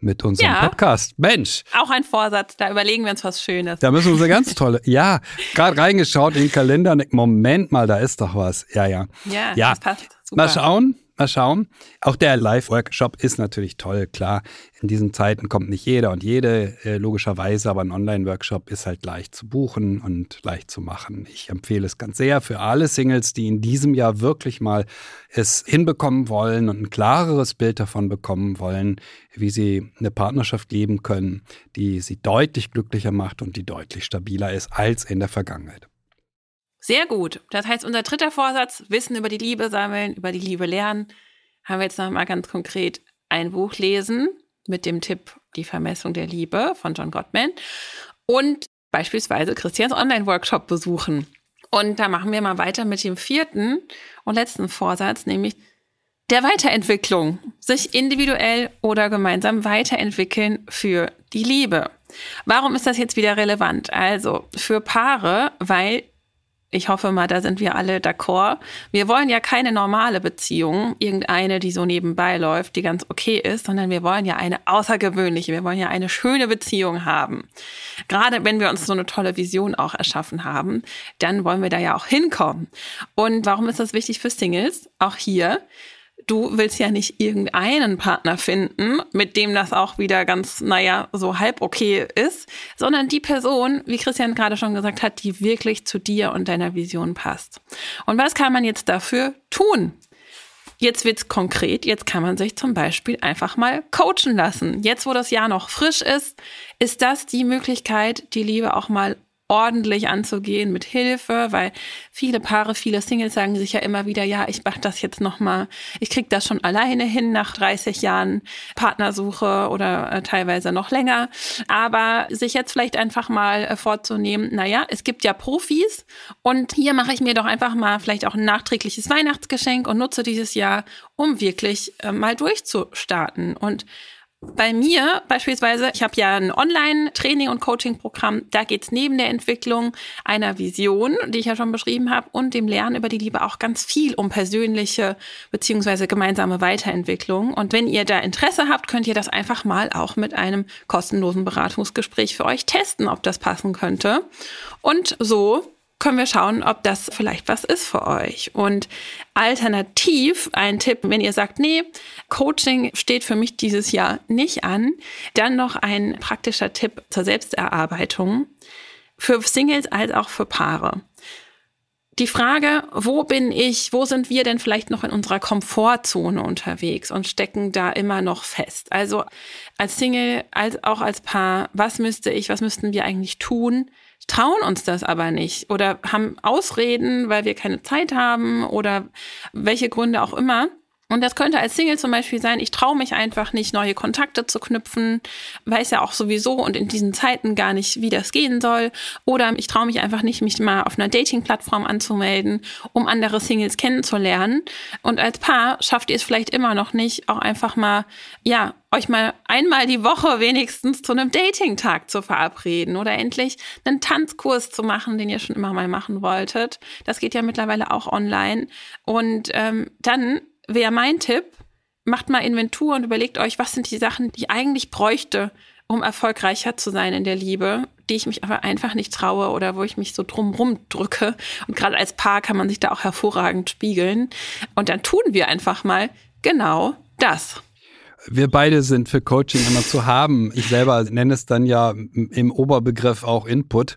Mit unserem ja. Podcast. Mensch. Auch ein Vorsatz, da überlegen wir uns was Schönes. Da müssen wir uns eine ganz tolle. Ja, gerade reingeschaut in den Kalender. Moment mal, da ist doch was. Ja, ja. Ja, ja. das passt. Super. Mal schauen. Mal schauen. Auch der Live-Workshop ist natürlich toll, klar. In diesen Zeiten kommt nicht jeder und jede, äh, logischerweise, aber ein Online-Workshop ist halt leicht zu buchen und leicht zu machen. Ich empfehle es ganz sehr für alle Singles, die in diesem Jahr wirklich mal es hinbekommen wollen und ein klareres Bild davon bekommen wollen, wie sie eine Partnerschaft leben können, die sie deutlich glücklicher macht und die deutlich stabiler ist als in der Vergangenheit. Sehr gut. Das heißt, unser dritter Vorsatz, Wissen über die Liebe sammeln, über die Liebe lernen, haben wir jetzt nochmal ganz konkret ein Buch lesen mit dem Tipp Die Vermessung der Liebe von John Gottman und beispielsweise Christians Online-Workshop besuchen. Und da machen wir mal weiter mit dem vierten und letzten Vorsatz, nämlich der Weiterentwicklung. Sich individuell oder gemeinsam weiterentwickeln für die Liebe. Warum ist das jetzt wieder relevant? Also für Paare, weil ich hoffe mal, da sind wir alle d'accord. Wir wollen ja keine normale Beziehung, irgendeine, die so nebenbei läuft, die ganz okay ist, sondern wir wollen ja eine außergewöhnliche, wir wollen ja eine schöne Beziehung haben. Gerade wenn wir uns so eine tolle Vision auch erschaffen haben, dann wollen wir da ja auch hinkommen. Und warum ist das wichtig für Singles? Auch hier, du willst ja nicht irgendeinen Partner finden, mit dem das auch wieder ganz, naja, so halb okay ist, sondern die Person, wie Christian gerade schon gesagt hat, die wirklich zu dir und deiner Vision passt. Und was kann man jetzt dafür tun? Jetzt wird's konkret. Jetzt kann man sich zum Beispiel einfach mal coachen lassen. Jetzt, wo das Jahr noch frisch ist, ist das die Möglichkeit, die Liebe auch mal ordentlich anzugehen mit Hilfe, weil viele Paare, viele Singles sagen sich ja immer wieder, ja, ich mache das jetzt noch mal, ich krieg das schon alleine hin nach 30 Jahren Partnersuche oder äh, teilweise noch länger, aber sich jetzt vielleicht einfach mal äh, vorzunehmen, naja, es gibt ja Profis und hier mache ich mir doch einfach mal vielleicht auch ein nachträgliches Weihnachtsgeschenk und nutze dieses Jahr, um wirklich äh, mal durchzustarten. Und bei mir beispielsweise, ich habe ja ein Online-Training- und Coaching-Programm, da geht es neben der Entwicklung einer Vision, die ich ja schon beschrieben habe, und dem Lernen über die Liebe auch ganz viel um persönliche beziehungsweise gemeinsame Weiterentwicklung. Und wenn ihr da Interesse habt, könnt ihr das einfach mal auch mit einem kostenlosen Beratungsgespräch für euch testen, ob das passen könnte. Und so können wir schauen, ob das vielleicht was ist für euch. Und alternativ ein Tipp, wenn ihr sagt, nee, Coaching steht für mich dieses Jahr nicht an, dann noch ein praktischer Tipp zur Selbsterarbeitung für Singles als auch für Paare. Die Frage, wo bin ich, wo sind wir denn vielleicht noch in unserer Komfortzone unterwegs und stecken da immer noch fest? Also als Single, als auch als Paar, was müsste ich, was müssten wir eigentlich tun, trauen uns das aber nicht oder haben Ausreden, weil wir keine Zeit haben oder welche Gründe auch immer. Und das könnte als Single zum Beispiel sein, ich traue mich einfach nicht, neue Kontakte zu knüpfen, weiß ja auch sowieso und in diesen Zeiten gar nicht, wie das gehen soll. Oder ich traue mich einfach nicht, mich mal auf einer Dating-Plattform anzumelden, um andere Singles kennenzulernen. Und als Paar schafft ihr es vielleicht immer noch nicht, auch einfach mal, ja, euch mal einmal die Woche wenigstens zu einem Dating-Tag zu verabreden oder endlich einen Tanzkurs zu machen, den ihr schon immer mal machen wolltet. Das geht ja mittlerweile auch online. Und ähm, dann wäre mein Tipp, macht mal Inventur und überlegt euch, was sind die Sachen, die ich eigentlich bräuchte, um erfolgreicher zu sein in der Liebe, die ich mich aber einfach nicht traue oder wo ich mich so drumrum drücke. Und gerade als Paar kann man sich da auch hervorragend spiegeln. Und dann tun wir einfach mal genau das. Wir beide sind für Coaching immer zu haben. Ich selber nenne es dann ja im Oberbegriff auch Input.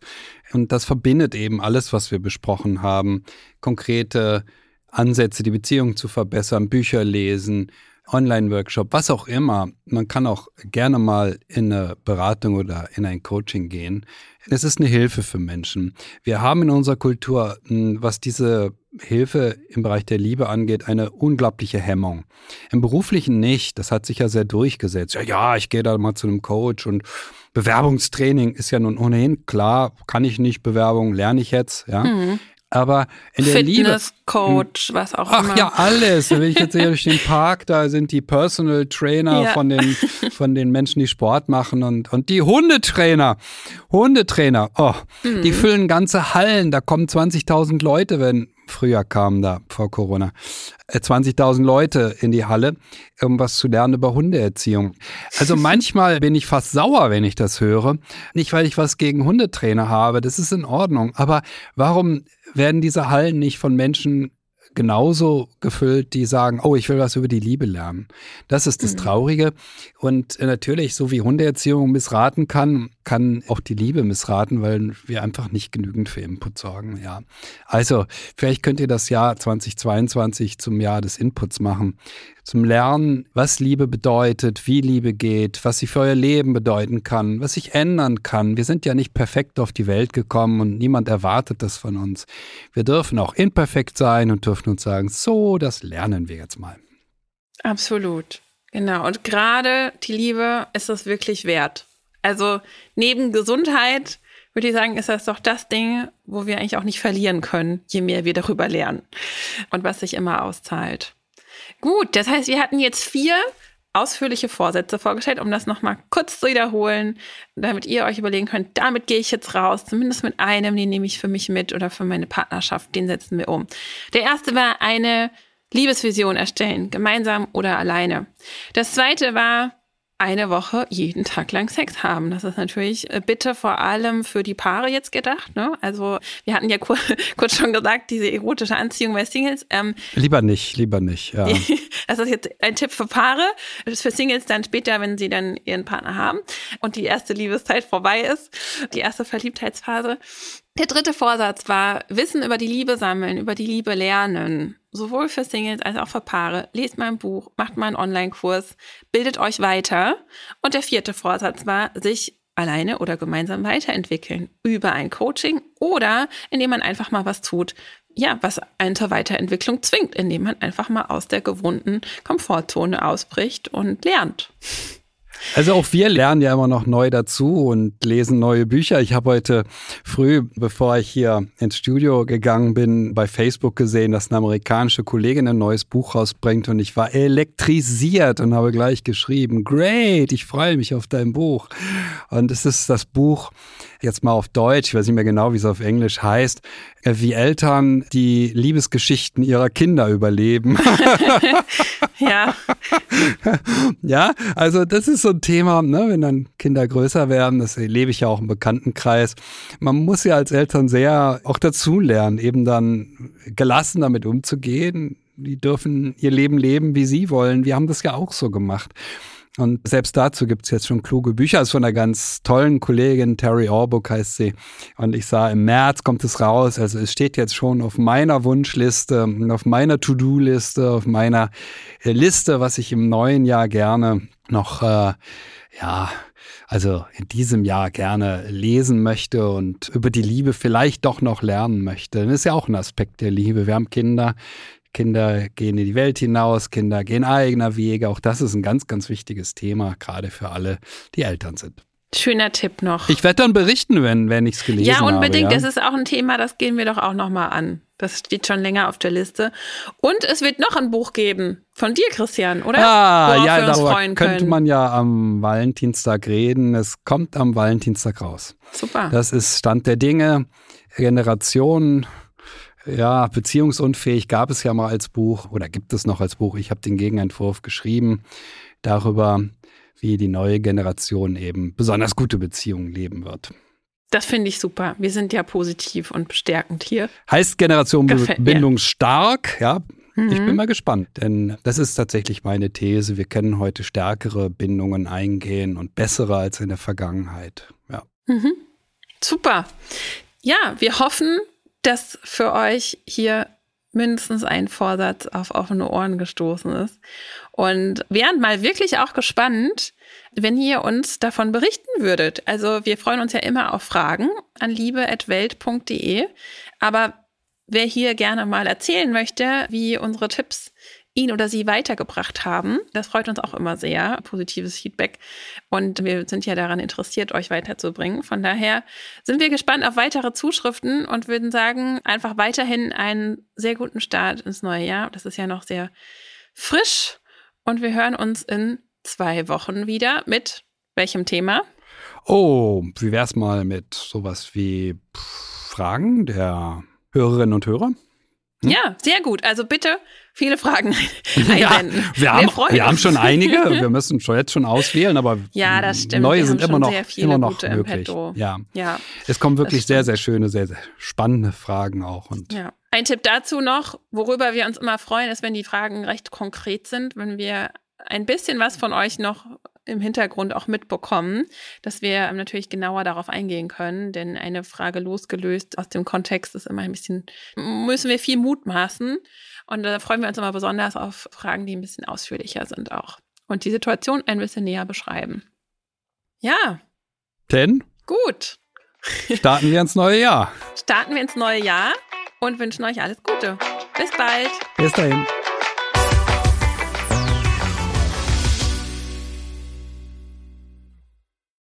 Und das verbindet eben alles, was wir besprochen haben. Konkrete Ansätze, die Beziehung zu verbessern, Bücher lesen, Online-Workshop, was auch immer. Man kann auch gerne mal in eine Beratung oder in ein Coaching gehen. Es ist eine Hilfe für Menschen. Wir haben in unserer Kultur, hm, was diese Hilfe im Bereich der Liebe angeht, eine unglaubliche Hemmung. Im beruflichen nicht. Das hat sich ja sehr durchgesetzt. Ja, ja, ich gehe da mal zu einem Coach und Bewerbungstraining ist ja nun ohnehin klar. Kann ich nicht Bewerbung, lerne ich jetzt, ja. Mhm. Aber in der Fitness, Liebe. Coach, hm. was auch Ach, immer. Ach ja, alles. Wenn ich jetzt hier durch den Park, da sind die Personal Trainer ja. von, den, von den Menschen, die Sport machen und, und die Hundetrainer. Hundetrainer, oh, mhm. die füllen ganze Hallen. Da kommen 20.000 Leute, wenn Frühjahr kamen da vor Corona, 20.000 äh, Leute in die Halle, um was zu lernen über Hundeerziehung. Also manchmal bin ich fast sauer, wenn ich das höre. Nicht, weil ich was gegen Hundetrainer habe, das ist in Ordnung. Aber warum werden diese Hallen nicht von Menschen genauso gefüllt, die sagen, oh, ich will was über die Liebe lernen. Das ist das mhm. Traurige. Und äh, natürlich, so wie Hundeerziehung missraten kann, kann auch die Liebe missraten, weil wir einfach nicht genügend für Input sorgen. Ja. Also, vielleicht könnt ihr das Jahr 2022 zum Jahr des Inputs machen zum Lernen, was Liebe bedeutet, wie Liebe geht, was sie für euer Leben bedeuten kann, was sich ändern kann. Wir sind ja nicht perfekt auf die Welt gekommen und niemand erwartet das von uns. Wir dürfen auch imperfekt sein und dürfen uns sagen, so, das lernen wir jetzt mal. Absolut. Genau. Und gerade die Liebe ist es wirklich wert. Also neben Gesundheit würde ich sagen, ist das doch das Ding, wo wir eigentlich auch nicht verlieren können, je mehr wir darüber lernen und was sich immer auszahlt. Gut, das heißt, wir hatten jetzt vier ausführliche Vorsätze vorgestellt, um das nochmal kurz zu wiederholen, damit ihr euch überlegen könnt, damit gehe ich jetzt raus, zumindest mit einem, den nehme ich für mich mit oder für meine Partnerschaft, den setzen wir um. Der erste war eine Liebesvision erstellen, gemeinsam oder alleine. Das zweite war eine Woche jeden Tag lang Sex haben. Das ist natürlich äh, bitte vor allem für die Paare jetzt gedacht. Ne? Also wir hatten ja kur kurz schon gesagt, diese erotische Anziehung bei Singles. Ähm, lieber nicht, lieber nicht. Ja. das ist jetzt ein Tipp für Paare. Das ist für Singles dann später, wenn sie dann ihren Partner haben und die erste Liebeszeit vorbei ist, die erste Verliebtheitsphase. Der dritte Vorsatz war Wissen über die Liebe sammeln, über die Liebe lernen. Sowohl für Singles als auch für Paare. Lest mal ein Buch, macht mal einen Online-Kurs, bildet euch weiter. Und der vierte Vorsatz war, sich alleine oder gemeinsam weiterentwickeln. Über ein Coaching oder indem man einfach mal was tut, ja, was einen zur Weiterentwicklung zwingt, indem man einfach mal aus der gewohnten Komfortzone ausbricht und lernt. Also auch wir lernen ja immer noch neu dazu und lesen neue Bücher. Ich habe heute früh, bevor ich hier ins Studio gegangen bin, bei Facebook gesehen, dass eine amerikanische Kollegin ein neues Buch rausbringt und ich war elektrisiert und habe gleich geschrieben, great, ich freue mich auf dein Buch. Und es ist das Buch jetzt mal auf Deutsch, ich weiß nicht mehr genau, wie es auf Englisch heißt, äh, wie Eltern die Liebesgeschichten ihrer Kinder überleben. ja. Ja, also das ist so ein Thema, ne, wenn dann Kinder größer werden, das erlebe ich ja auch im Bekanntenkreis. Man muss ja als Eltern sehr auch dazu lernen, eben dann gelassen damit umzugehen. Die dürfen ihr Leben leben, wie sie wollen. Wir haben das ja auch so gemacht. Und selbst dazu gibt's jetzt schon kluge Bücher. Das ist von einer ganz tollen Kollegin, Terry Orbuck heißt sie. Und ich sah, im März kommt es raus. Also es steht jetzt schon auf meiner Wunschliste, auf meiner To-Do-Liste, auf meiner äh, Liste, was ich im neuen Jahr gerne noch, äh, ja, also in diesem Jahr gerne lesen möchte und über die Liebe vielleicht doch noch lernen möchte. Das ist ja auch ein Aspekt der Liebe. Wir haben Kinder, Kinder gehen in die Welt hinaus, Kinder gehen eigener Wege. Auch das ist ein ganz, ganz wichtiges Thema, gerade für alle, die Eltern sind. Schöner Tipp noch. Ich werde dann berichten, wenn, wenn ich es gelesen habe. Ja, unbedingt. Habe, ja? Das ist auch ein Thema, das gehen wir doch auch nochmal an. Das steht schon länger auf der Liste. Und es wird noch ein Buch geben von dir, Christian, oder? Ah, Worauf ja, darüber könnte man ja am Valentinstag reden. Es kommt am Valentinstag raus. Super. Das ist Stand der Dinge, Generationen ja, beziehungsunfähig gab es ja mal als Buch oder gibt es noch als Buch. Ich habe den Gegenentwurf geschrieben darüber, wie die neue Generation eben besonders gute Beziehungen leben wird. Das finde ich super. Wir sind ja positiv und bestärkend hier. Heißt Generation Gefällt Bindung mir. stark, ja. Mhm. Ich bin mhm. mal gespannt, denn das ist tatsächlich meine These. Wir können heute stärkere Bindungen eingehen und bessere als in der Vergangenheit. Ja. Mhm. Super. Ja, wir hoffen, dass für euch hier mindestens ein Vorsatz auf offene Ohren gestoßen ist. Und wären mal wirklich auch gespannt, wenn ihr uns davon berichten würdet. Also wir freuen uns ja immer auf Fragen an liebe.welt.de. Aber wer hier gerne mal erzählen möchte, wie unsere Tipps ihn oder sie weitergebracht haben. Das freut uns auch immer sehr, positives Feedback. Und wir sind ja daran interessiert, euch weiterzubringen. Von daher sind wir gespannt auf weitere Zuschriften und würden sagen, einfach weiterhin einen sehr guten Start ins neue Jahr. Das ist ja noch sehr frisch. Und wir hören uns in zwei Wochen wieder mit welchem Thema? Oh, wie wär's mal mit sowas wie Fragen der Hörerinnen und Hörer? Hm? Ja, sehr gut. Also bitte viele Fragen Ja, einwenden. wir, haben, freuen wir haben schon einige. Wir müssen schon jetzt schon auswählen, aber Ja, das stimmt. neue Wir sind immer noch, immer noch möglich. Ja, Ja, es kommen wirklich sehr, sehr schöne, sehr, sehr spannende Fragen auch. Und ja. Ein Tipp dazu noch, worüber wir uns immer freuen, ist, wenn die Fragen recht konkret sind, wenn wir ein bisschen was von euch noch im Hintergrund auch mitbekommen, dass wir natürlich genauer darauf eingehen können, denn eine Frage losgelöst aus dem Kontext ist immer ein bisschen, müssen wir viel mutmaßen und da freuen wir uns immer besonders auf Fragen, die ein bisschen ausführlicher sind auch und die Situation ein bisschen näher beschreiben. Ja, Denn gut. starten wir ins neue Jahr. Starten wir ins neue Jahr und wünschen euch alles Gute. Bis bald. Bis dahin.